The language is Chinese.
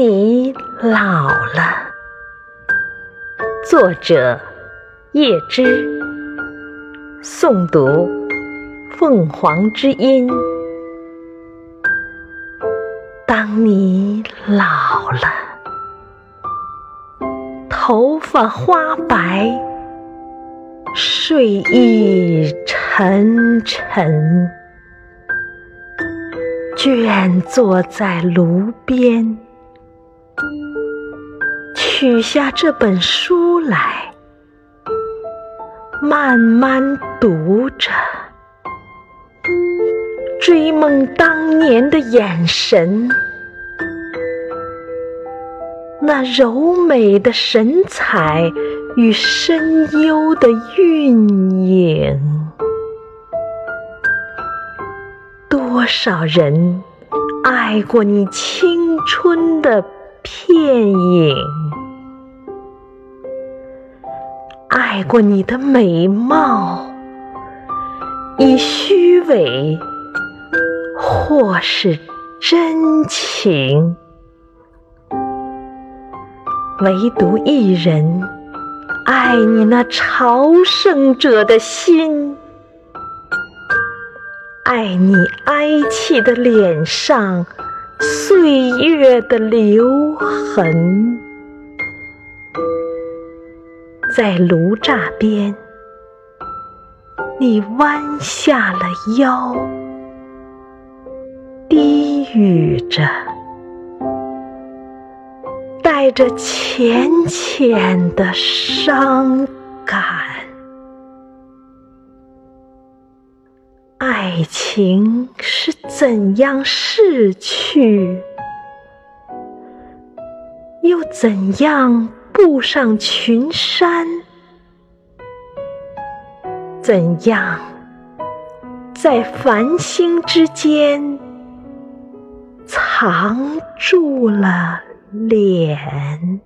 你老了。作者：叶芝，诵读：凤凰之音。当你老了，头发花白，睡意沉沉，倦坐在炉边。取下这本书来，慢慢读着，追梦当年的眼神，那柔美的神采与深幽的韵影。多少人爱过你青春的片影？爱过你的美貌，以虚伪或是真情，唯独一人爱你那朝圣者的心，爱你哀戚的脸上岁月的留痕。在炉栅边，你弯下了腰，低语着，带着浅浅的伤感。爱情是怎样逝去，又怎样？步上群山，怎样在繁星之间藏住了脸？